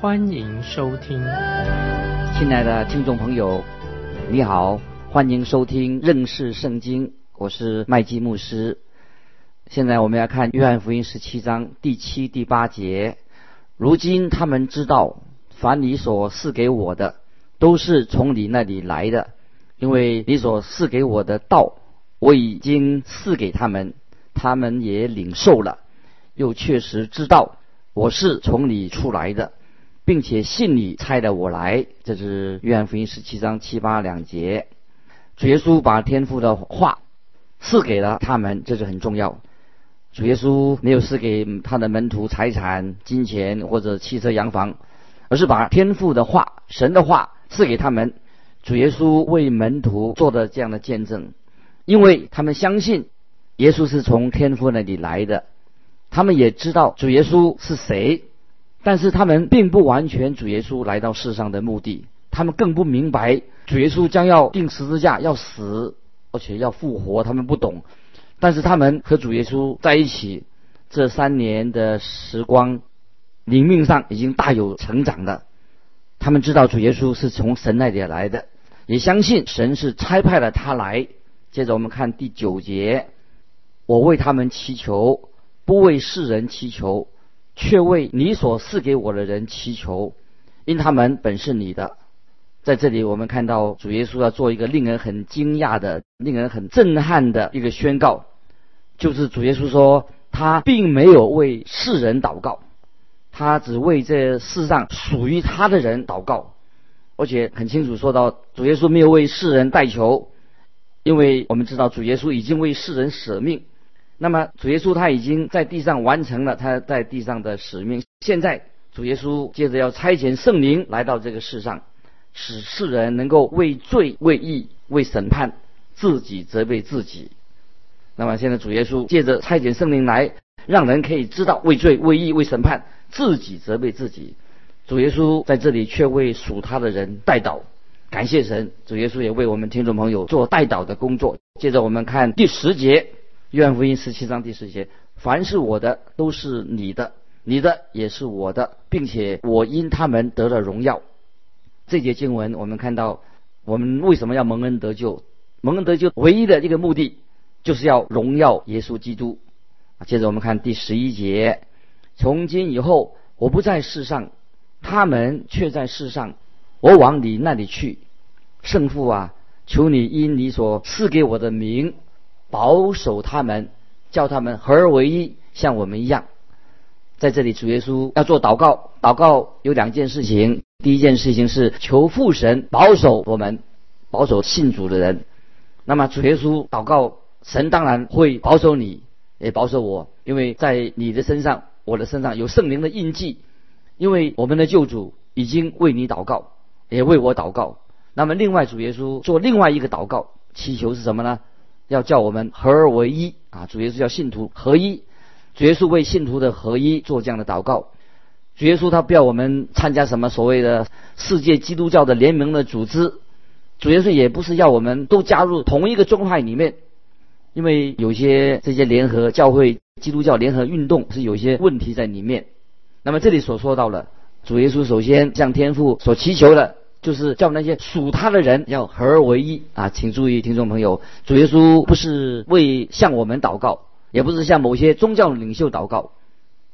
欢迎收听。亲爱的听众朋友，你好，欢迎收听认识圣经，我是麦基牧师。现在我们要看约翰福音十七章第七、第八节。如今他们知道，凡你所赐给我的，都是从你那里来的，因为你所赐给我的道，我已经赐给他们，他们也领受了，又确实知道我是从你出来的，并且信你差了我来。这是约翰福音十七章七八两节。主耶稣把天父的话赐给了他们，这是很重要。主耶稣没有赐给他的门徒财产、金钱或者汽车、洋房，而是把天父的话、神的话赐给他们。主耶稣为门徒做的这样的见证，因为他们相信耶稣是从天父那里来的，他们也知道主耶稣是谁，但是他们并不完全主耶稣来到世上的目的，他们更不明白主耶稣将要钉十字架、要死，而且要复活，他们不懂。但是他们和主耶稣在一起这三年的时光，灵命上已经大有成长的。他们知道主耶稣是从神那里来的，也相信神是差派了他来。接着我们看第九节：我为他们祈求，不为世人祈求，却为你所赐给我的人祈求，因他们本是你的。在这里，我们看到主耶稣要做一个令人很惊讶的、令人很震撼的一个宣告。就是主耶稣说，他并没有为世人祷告，他只为这世上属于他的人祷告，而且很清楚说到，主耶稣没有为世人代求，因为我们知道主耶稣已经为世人舍命，那么主耶稣他已经在地上完成了他在地上的使命，现在主耶稣接着要差遣圣灵来到这个世上，使世人能够为罪、为义、为审判自己责备自己。那么现在主耶稣借着差遣圣灵来，让人可以知道为罪、为义、为审判，自己责备自己。主耶稣在这里却为属他的人代祷，感谢神。主耶稣也为我们听众朋友做代祷的工作。接着我们看第十节，约翰福音十七章第十节：凡是我的，都是你的；你的也是我的，并且我因他们得了荣耀。这节经文我们看到，我们为什么要蒙恩得救？蒙恩得救唯一的一个目的。就是要荣耀耶稣基督。接着我们看第十一节：从今以后，我不在世上，他们却在世上。我往你那里去，圣父啊，求你因你所赐给我的名，保守他们，叫他们合而为一，像我们一样。在这里，主耶稣要做祷告。祷告有两件事情：第一件事情是求父神保守我们，保守信主的人。那么主耶稣祷告。神当然会保守你，也保守我，因为在你的身上、我的身上有圣灵的印记。因为我们的救主已经为你祷告，也为我祷告。那么，另外主耶稣做另外一个祷告，祈求是什么呢？要叫我们合而为一啊！主耶稣叫信徒合一，主耶稣为信徒的合一做这样的祷告。主耶稣他不要我们参加什么所谓的世界基督教的联盟的组织，主耶稣也不是要我们都加入同一个宗派里面。因为有些这些联合教会、基督教联合运动是有些问题在里面。那么这里所说到了，主耶稣首先向天父所祈求的，就是叫那些属他的人要合而为一啊！请注意，听众朋友，主耶稣不是为向我们祷告，也不是向某些宗教领袖祷告，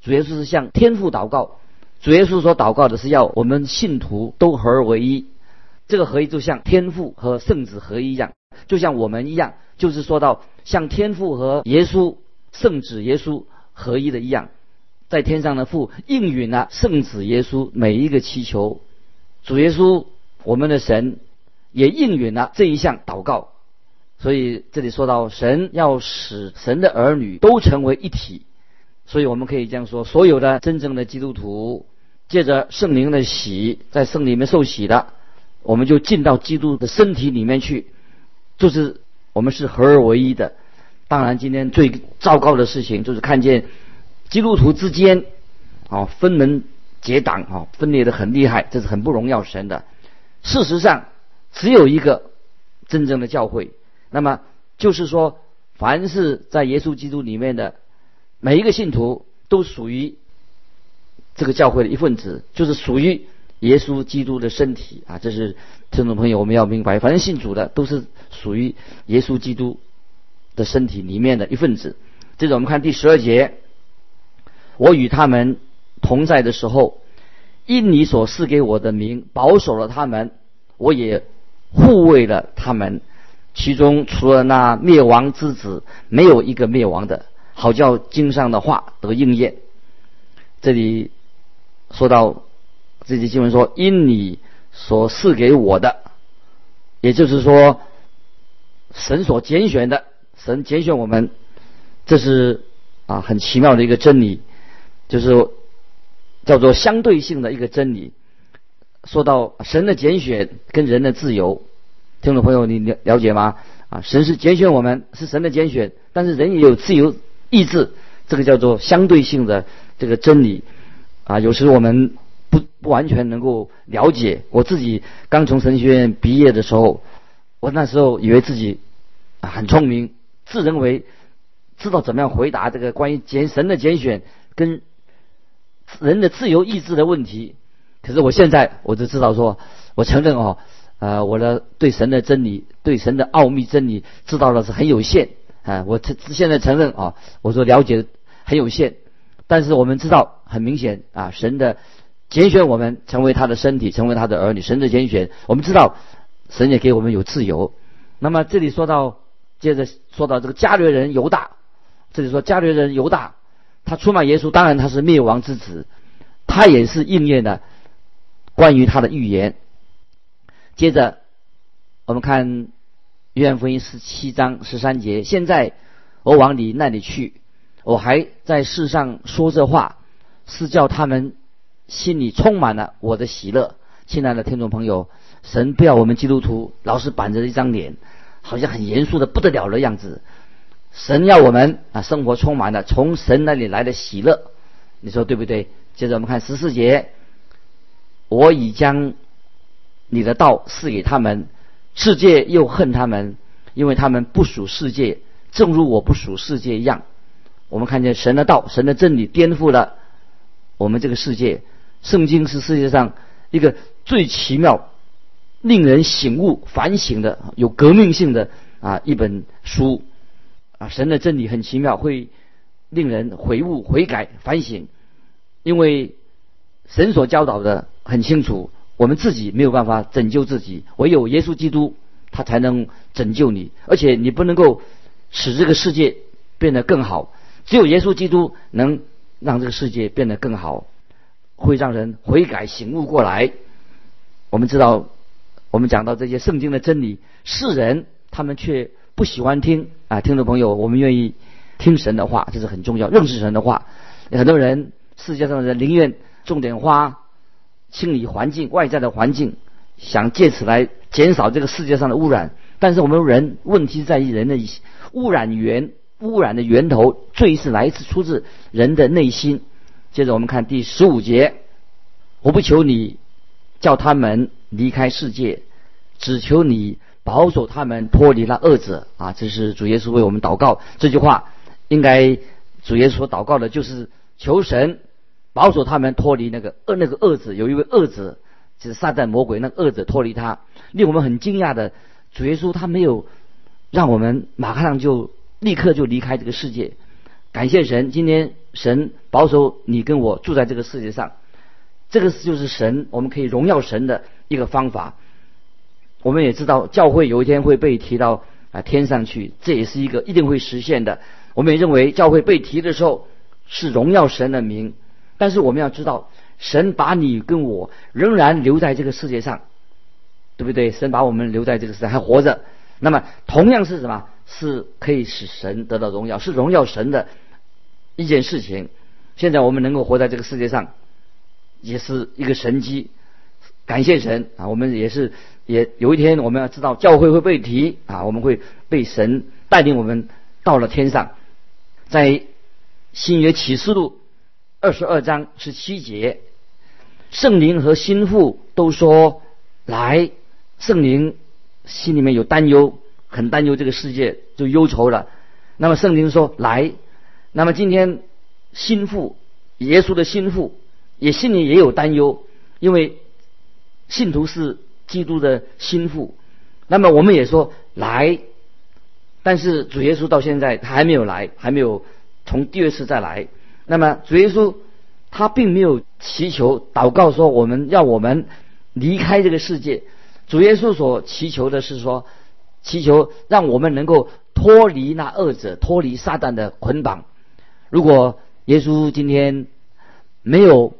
主耶稣是向天父祷告。主耶稣所祷告的是要我们信徒都合而为一，这个合一就像天父和圣子合一一样，就像我们一样。就是说到像天父和耶稣圣子耶稣合一的一样，在天上的父应允了圣子耶稣每一个祈求，主耶稣我们的神也应允了这一项祷告，所以这里说到神要使神的儿女都成为一体，所以我们可以这样说：所有的真正的基督徒借着圣灵的洗，在圣灵里面受洗的，我们就进到基督的身体里面去，就是我们是合而为一的。当然，今天最糟糕的事情就是看见基督徒之间啊分门结党啊分裂的很厉害，这是很不荣耀神的。事实上，只有一个真正的教会。那么就是说，凡是在耶稣基督里面的每一个信徒，都属于这个教会的一份子，就是属于耶稣基督的身体啊。这是听众朋友我们要明白，反正信主的都是属于耶稣基督。的身体里面的一份子。这种我们看第十二节，我与他们同在的时候，因你所赐给我的名，保守了他们，我也护卫了他们。其中除了那灭亡之子，没有一个灭亡的，好叫经上的话得应验。这里说到这节经文说，因你所赐给我的，也就是说，神所拣选的。神拣选我们，这是啊很奇妙的一个真理，就是叫做相对性的一个真理。说到神的拣选跟人的自由，听众朋友你了了解吗？啊，神是拣选我们，是神的拣选，但是人也有自由意志，这个叫做相对性的这个真理。啊，有时我们不不完全能够了解。我自己刚从神学院毕业的时候，我那时候以为自己啊很聪明。自认为知道怎么样回答这个关于拣神的拣选跟人的自由意志的问题，可是我现在我就知道说，我承认哦，呃，我的对神的真理、对神的奥秘真理知道的是很有限啊。我这现在承认啊，我说了解很有限，但是我们知道很明显啊，神的拣选我们成为他的身体，成为他的儿女，神的拣选，我们知道神也给我们有自由。那么这里说到。接着说到这个加略人犹大，这里说加略人犹大，他出卖耶稣，当然他是灭亡之子，他也是应验了关于他的预言。接着我们看约翰福音十七章十三节，现在我往你那里去，我还在世上说这话，是叫他们心里充满了我的喜乐。亲爱的听众朋友，神不要我们基督徒老是板着一张脸。好像很严肃的不得了的样子。神要我们啊，生活充满了从神那里来的喜乐，你说对不对？接着我们看十四节，我已将你的道赐给他们，世界又恨他们，因为他们不属世界，正如我不属世界一样。我们看见神的道、神的真理颠覆了我们这个世界。圣经是世界上一个最奇妙。令人醒悟、反省的、有革命性的啊一本书啊，神的真理很奇妙，会令人悔悟、悔改、反省。因为神所教导的很清楚，我们自己没有办法拯救自己，唯有耶稣基督他才能拯救你。而且你不能够使这个世界变得更好，只有耶稣基督能让这个世界变得更好，会让人悔改、醒悟过来。我们知道。我们讲到这些圣经的真理，世人他们却不喜欢听啊！听众朋友，我们愿意听神的话，这是很重要，认识神的话。很多人，世界上的人宁愿种点花，清理环境，外在的环境，想借此来减少这个世界上的污染。但是我们人问题在于人的污染源，污染的源头，罪是来自出自人的内心。接着我们看第十五节，我不求你叫他们离开世界。只求你保守他们脱离了恶者啊！这是主耶稣为我们祷告这句话，应该主耶稣祷告的就是求神保守他们脱离那个恶那个恶者。有一位恶者，就是撒旦魔鬼，那个恶者脱离他。令我们很惊讶的，主耶稣他没有让我们马上就立刻就离开这个世界。感谢神，今天神保守你跟我住在这个世界上，这个是就是神我们可以荣耀神的一个方法。我们也知道，教会有一天会被提到啊天上去，这也是一个一定会实现的。我们也认为，教会被提的时候是荣耀神的名。但是我们要知道，神把你跟我仍然留在这个世界上，对不对？神把我们留在这个世界还活着，那么同样是什么？是可以使神得到荣耀，是荣耀神的一件事情。现在我们能够活在这个世界上，也是一个神迹。感谢神啊！我们也是也有一天我们要知道教会会被提啊，我们会被神带领我们到了天上。在新约启示录二十二章十七节，圣灵和心腹都说来，圣灵心里面有担忧，很担忧这个世界，就忧愁了。那么圣灵说来，那么今天心腹耶稣的心腹也心里也有担忧，因为。信徒是基督的心腹，那么我们也说来，但是主耶稣到现在他还没有来，还没有从第二次再来。那么主耶稣他并没有祈求祷告说我们要我们离开这个世界，主耶稣所祈求的是说，祈求让我们能够脱离那恶者，脱离撒旦的捆绑。如果耶稣今天没有。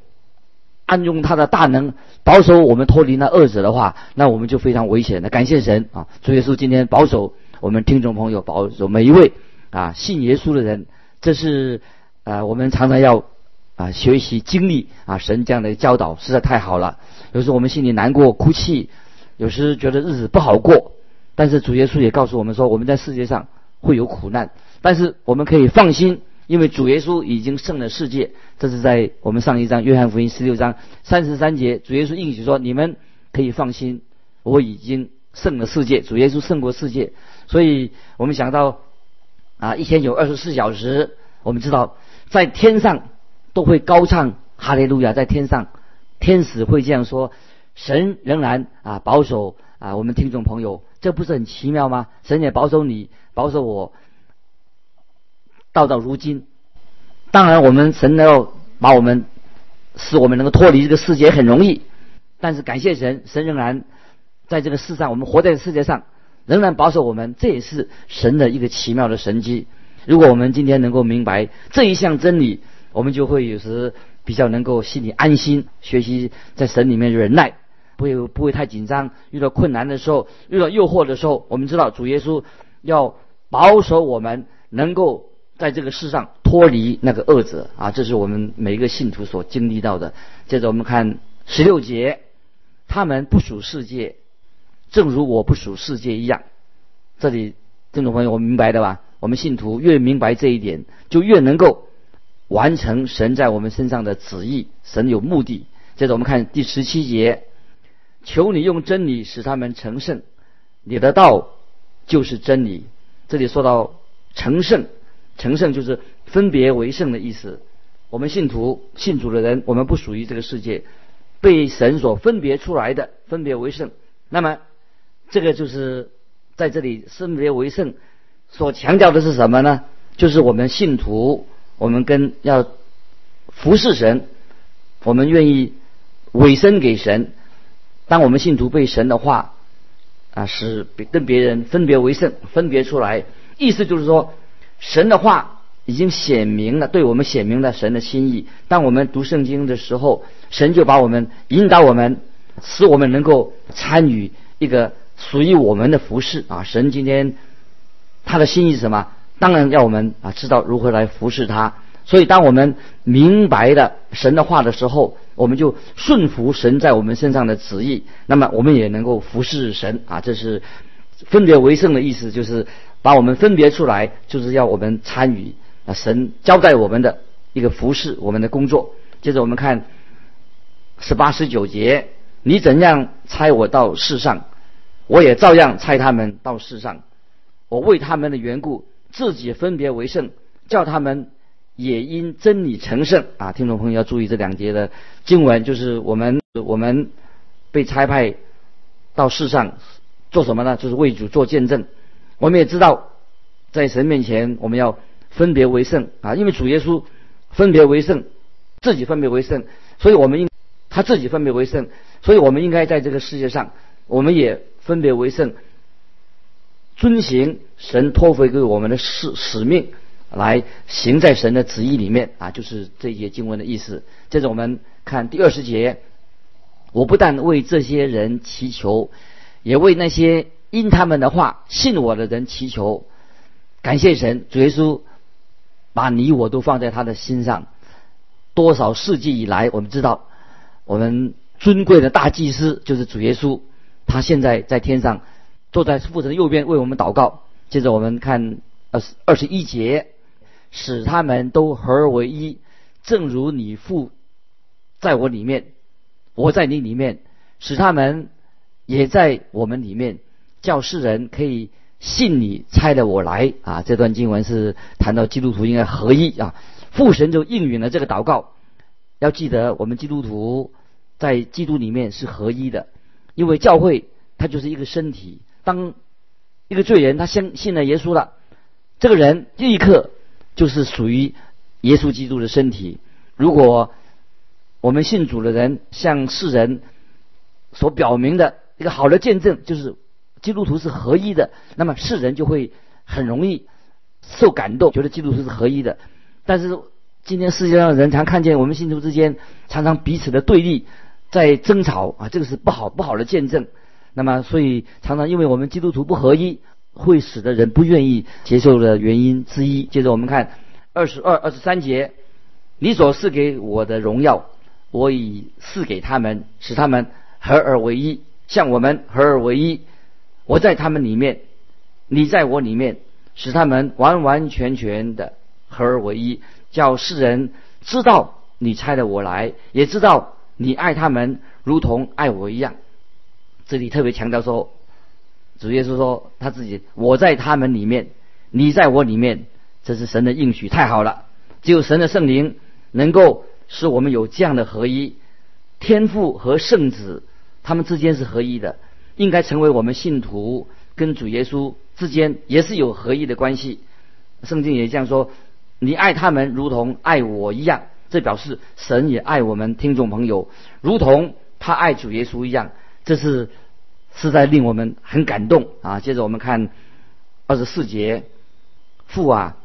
暗用他的大能保守我们脱离那恶者的话，那我们就非常危险的。感谢神啊！主耶稣今天保守我们听众朋友，保守每一位啊信耶稣的人，这是啊我们常常要啊学习经历啊神这样的教导，实在太好了。有时我们心里难过哭泣，有时觉得日子不好过，但是主耶稣也告诉我们说，我们在世界上会有苦难，但是我们可以放心。因为主耶稣已经胜了世界，这是在我们上一章约翰福音十六章三十三节，主耶稣应许说：“你们可以放心，我已经胜了世界。”主耶稣胜过世界，所以我们想到啊，一天有二十四小时，我们知道在天上都会高唱哈利路亚，在天上天使会这样说：“神仍然啊保守啊我们听众朋友，这不是很奇妙吗？神也保守你，保守我。”到到如今，当然我们神能够把我们使我们能够脱离这个世界很容易，但是感谢神，神仍然在这个世上，我们活在世界上仍然保守我们，这也是神的一个奇妙的神迹。如果我们今天能够明白这一项真理，我们就会有时比较能够心里安心，学习在神里面忍耐，不会不会太紧张。遇到困难的时候，遇到诱惑的时候，我们知道主耶稣要保守我们能够。在这个世上脱离那个恶者啊，这是我们每一个信徒所经历到的。接着我们看十六节，他们不属世界，正如我不属世界一样。这里听众朋友，我明白的吧？我们信徒越明白这一点，就越能够完成神在我们身上的旨意。神有目的。接着我们看第十七节，求你用真理使他们成圣，你的道就是真理。这里说到成圣。成圣就是分别为圣的意思。我们信徒信主的人，我们不属于这个世界，被神所分别出来的，分别为圣。那么，这个就是在这里分别为圣所强调的是什么呢？就是我们信徒，我们跟要服侍神，我们愿意委身给神。当我们信徒被神的话啊，使跟别人分别为圣，分别出来，意思就是说。神的话已经显明了，对我们显明了神的心意。当我们读圣经的时候，神就把我们引导我们，使我们能够参与一个属于我们的服饰啊。神今天他的心意是什么？当然要我们啊知道如何来服侍他。所以，当我们明白了神的话的时候，我们就顺服神在我们身上的旨意。那么，我们也能够服侍神啊。这是分别为圣的意思，就是。把我们分别出来，就是要我们参与啊神交代我们的一个服饰，我们的工作。接着我们看十八十九节，你怎样猜我到世上，我也照样猜他们到世上。我为他们的缘故，自己分别为圣，叫他们也因真理成圣啊！听众朋友要注意这两节的经文，就是我们我们被差派到世上做什么呢？就是为主做见证。我们也知道，在神面前，我们要分别为圣啊！因为主耶稣分别为圣，自己分别为圣，所以我们应他自己分别为圣，所以我们应该在这个世界上，我们也分别为圣，遵行神托付给我们的使使命，来行在神的旨意里面啊！就是这些经文的意思。接着我们看第二十节，我不但为这些人祈求，也为那些。因他们的话信我的人祈求，感谢神，主耶稣把你我都放在他的心上。多少世纪以来，我们知道我们尊贵的大祭司就是主耶稣，他现在在天上坐在父神的右边为我们祷告。接着我们看二十二十一节，使他们都合而为一，正如你父在我里面，我在你里面，使他们也在我们里面，叫世人可以信你差的我来啊。这段经文是谈到基督徒应该合一啊，父神就应允了这个祷告。要记得，我们基督徒在基督里面是合一的，因为教会它就是一个身体。当一个罪人他相信了耶稣了，这个人立刻就是属于耶稣基督的身体。如果我们信主的人向世人所表明的一个好的见证，就是基督徒是合一的，那么世人就会很容易受感动，觉得基督徒是合一的。但是。今天世界上人常看见我们信徒之间常常彼此的对立，在争吵啊，这个是不好不好的见证。那么，所以常常因为我们基督徒不合一，会使得人不愿意接受的原因之一。接着我们看二十二、二十三节，你所赐给我的荣耀，我已赐给他们，使他们合而为一，像我们合而为一。我在他们里面，你在我里面，使他们完完全全的合而为一。叫世人知道你差的我来，也知道你爱他们如同爱我一样。这里特别强调说，主耶稣说他自己，我在他们里面，你在我里面，这是神的应许，太好了。只有神的圣灵能够使我们有这样的合一，天父和圣子他们之间是合一的，应该成为我们信徒跟主耶稣之间也是有合一的关系。圣经也这样说。你爱他们如同爱我一样，这表示神也爱我们听众朋友，如同他爱主耶稣一样，这是实在令我们很感动啊！接着我们看二十四节，父啊，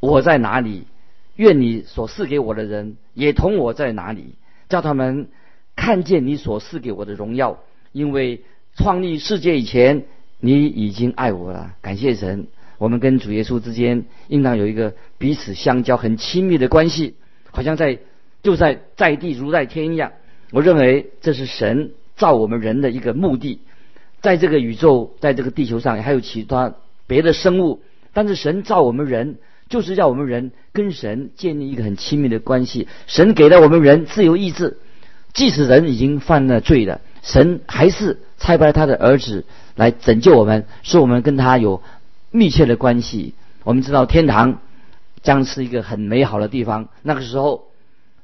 我在哪里？愿你所赐给我的人也同我在哪里，叫他们看见你所赐给我的荣耀，因为创立世界以前，你已经爱我了。感谢神。我们跟主耶稣之间应当有一个彼此相交、很亲密的关系，好像在就在在地如在天一样。我认为这是神造我们人的一个目的，在这个宇宙，在这个地球上还有其他别的生物，但是神造我们人，就是要我们人跟神建立一个很亲密的关系。神给了我们人自由意志，即使人已经犯了罪了，神还是差派他的儿子来拯救我们，使我们跟他有。密切的关系，我们知道天堂将是一个很美好的地方。那个时候，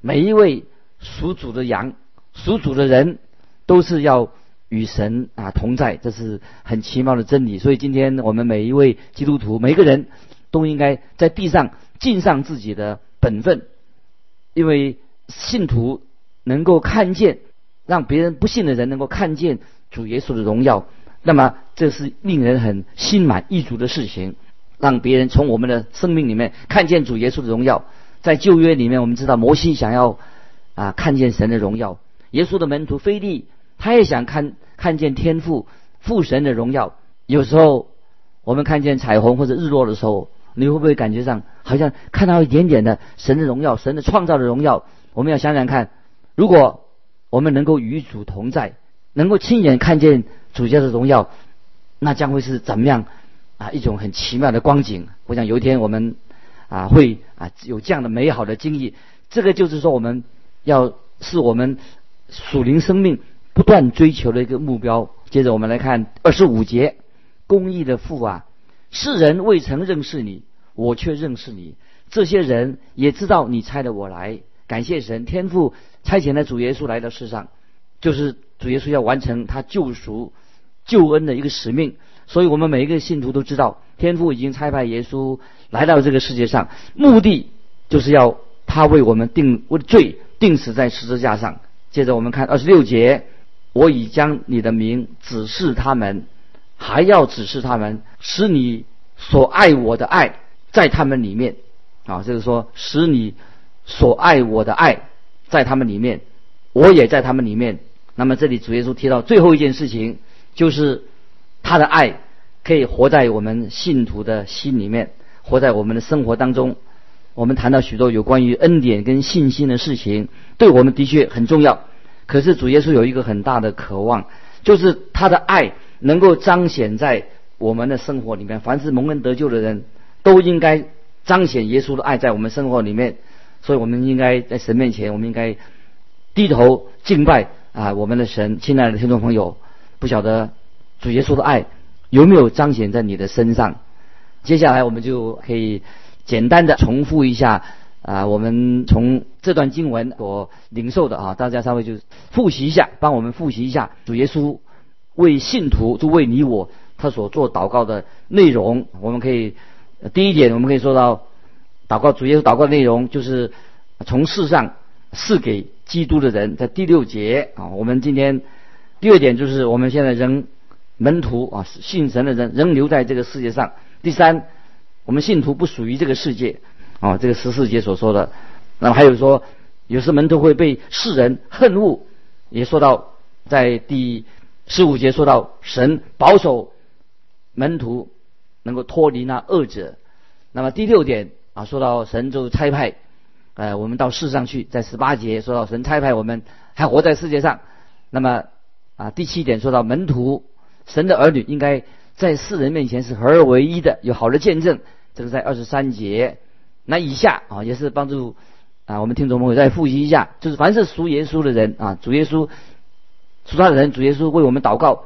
每一位属主的羊、属主的人，都是要与神啊同在，这是很奇妙的真理。所以，今天我们每一位基督徒，每个人都应该在地上尽上自己的本分，因为信徒能够看见，让别人不信的人能够看见主耶稣的荣耀。那么，这是令人很心满意足的事情，让别人从我们的生命里面看见主耶稣的荣耀。在旧约里面，我们知道摩西想要啊看见神的荣耀，耶稣的门徒菲利他也想看看见天父父神的荣耀。有时候我们看见彩虹或者日落的时候，你会不会感觉上好像看到一点点的神的荣耀、神的创造的荣耀？我们要想想看，如果我们能够与主同在，能够亲眼看见。主家的荣耀，那将会是怎么样啊？一种很奇妙的光景。我想有一天我们啊会啊有这样的美好的经历。这个就是说，我们要是我们属灵生命不断追求的一个目标。接着我们来看二十五节：公义的父啊，世人未曾认识你，我却认识你。这些人也知道你差的我来。感谢神，天父差遣了主耶稣来到世上，就是主耶稣要完成他救赎。救恩的一个使命，所以我们每一个信徒都知道，天父已经差派耶稣来到这个世界上，目的就是要他为我们定为罪定死在十字架上。接着我们看二十六节，我已将你的名指示他们，还要指示他们，使你所爱我的爱在他们里面啊，就是说使你所爱我的爱在他们里面，我也在他们里面。那么这里主耶稣提到最后一件事情。就是他的爱可以活在我们信徒的心里面，活在我们的生活当中。我们谈到许多有关于恩典跟信心的事情，对我们的确很重要。可是主耶稣有一个很大的渴望，就是他的爱能够彰显在我们的生活里面。凡是蒙恩得救的人，都应该彰显耶稣的爱在我们生活里面。所以我们应该在神面前，我们应该低头敬拜啊，我们的神。亲爱的听众朋友，不晓得主耶稣的爱有没有彰显在你的身上？接下来我们就可以简单的重复一下啊，我们从这段经文所领受的啊，大家稍微就复习一下，帮我们复习一下主耶稣为信徒，就为你我他所做祷告的内容。我们可以第一点，我们可以说到。祷告主耶稣祷告的内容就是从世上赐给基督的人，在第六节啊。我们今天第二点就是我们现在仍门徒啊，信神的人仍留在这个世界上。第三，我们信徒不属于这个世界啊，这个十四节所说的。那么还有说，有时门徒会被世人恨恶，也说到在第十五节说到神保守门徒能够脱离那恶者。那么第六点。啊，说到神就差派，呃，我们到世上去，在十八节说到神差派我们还活在世界上。那么啊，第七点说到门徒，神的儿女应该在世人面前是合而为一的，有好的见证。这个在二十三节。那以下啊，也是帮助啊我们听众朋友再复习一下，就是凡是属耶稣的人啊，主耶稣属他的人，主耶稣为我们祷告。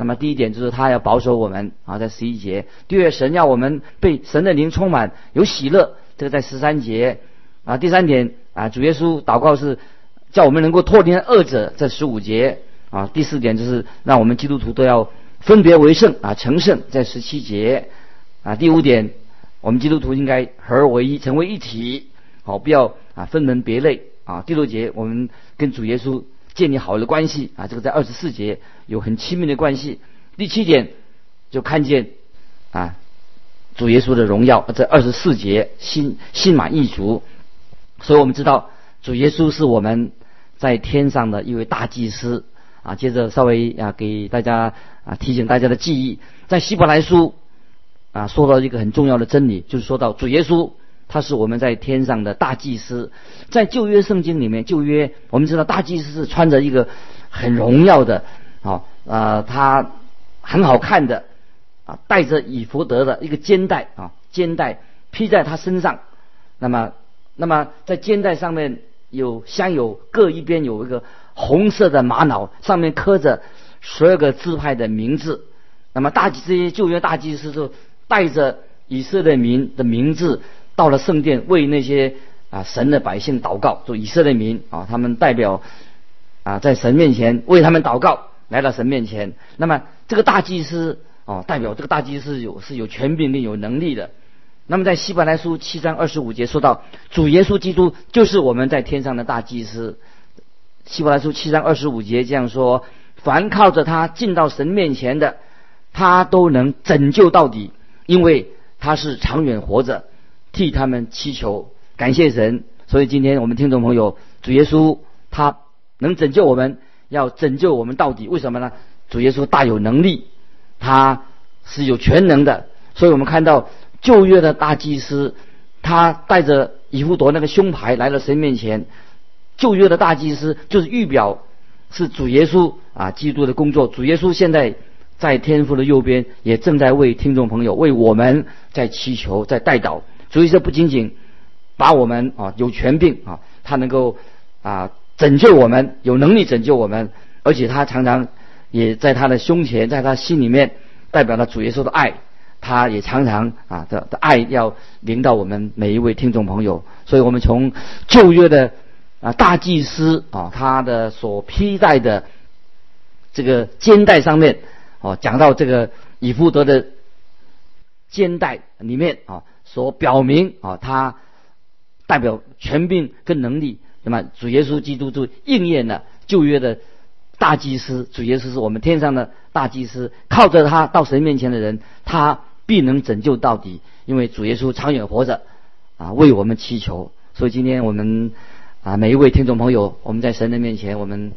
那么第一点就是他要保守我们啊，在十一节；第二，神要我们被神的灵充满，有喜乐，这个在十三节啊。第三点啊，主耶稣祷告是叫我们能够脱离恶者，在十五节啊。第四点就是让我们基督徒都要分别为圣啊，成圣，在十七节啊。第五点，我们基督徒应该合而为一，成为一体，好，不要啊分门别类啊。第六节，我们跟主耶稣。建立好的关系啊，这个在二十四节有很亲密的关系。第七点就看见啊主耶稣的荣耀，在二十四节心心满意足。所以我们知道主耶稣是我们在天上的一位大祭司啊。接着稍微啊给大家啊提醒大家的记忆，在希伯来书啊说到一个很重要的真理，就是说到主耶稣。他是我们在天上的大祭司，在旧约圣经里面，旧约我们知道大祭司是穿着一个很荣耀的，啊啊，他很好看的，啊，带着以弗德的一个肩带啊，肩带披在他身上，那么，那么在肩带上面有镶有各一边有一个红色的玛瑙，上面刻着十二个支派的名字，那么大这些旧约大祭司就带着以色列民的名字。到了圣殿为那些啊神的百姓祷告，做以色列民啊，他们代表啊在神面前为他们祷告，来到神面前。那么这个大祭司哦，代表这个大祭司有是有权柄并有能力的。那么在希伯来书七章二十五节说到，主耶稣基督就是我们在天上的大祭司。希伯来书七章二十五节这样说：凡靠着他进到神面前的，他都能拯救到底，因为他是长远活着。替他们祈求，感谢神。所以今天我们听众朋友，主耶稣他能拯救我们，要拯救我们到底。为什么呢？主耶稣大有能力，他是有全能的。所以我们看到旧约的大祭司，他带着以弗夺那个胸牌来到神面前。旧约的大祭司就是预表是主耶稣啊，基督的工作。主耶稣现在在天父的右边，也正在为听众朋友为我们在祈求，在代祷。所以说，不仅仅把我们啊有权柄啊，他能够啊拯救我们，有能力拯救我们，而且他常常也在他的胸前，在他心里面代表了主耶稣的爱，他也常常啊的的爱要临到我们每一位听众朋友。所以我们从旧约的啊大祭司啊他的所披戴的这个肩带上面哦，讲到这个以弗德的肩带里面啊。所表明啊，他代表权柄跟能力。那么主耶稣基督就应验了旧约的大祭司。主耶稣是我们天上的大祭司，靠着他到神面前的人，他必能拯救到底。因为主耶稣长远活着啊，为我们祈求。所以今天我们啊，每一位听众朋友，我们在神的面前，我们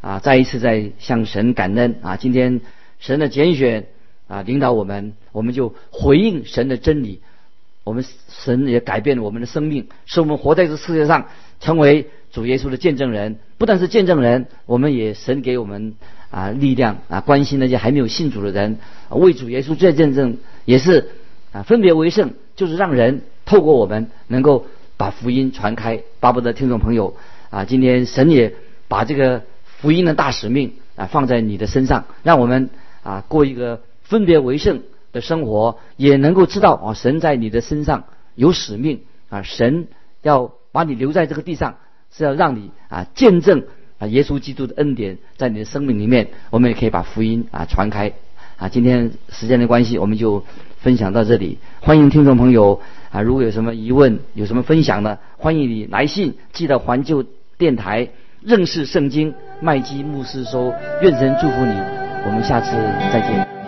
啊再一次在向神感恩啊。今天神的拣选啊，领导我们，我们就回应神的真理。我们神也改变了我们的生命，使我们活在这世界上，成为主耶稣的见证人。不但是见证人，我们也神给我们啊力量啊，关心那些还没有信主的人，为主耶稣做见证，也是啊分别为圣，就是让人透过我们能够把福音传开。巴不得听众朋友啊，今天神也把这个福音的大使命啊放在你的身上，让我们啊过一个分别为圣的生活，也能够知道啊神在你的身上有使命啊，神要把你留在这个地上。是要让你啊见证啊耶稣基督的恩典在你的生命里面，我们也可以把福音啊传开啊。今天时间的关系，我们就分享到这里。欢迎听众朋友啊，如果有什么疑问、有什么分享呢，欢迎你来信寄到环球电台认识圣经麦基牧师收。愿神祝福你，我们下次再见。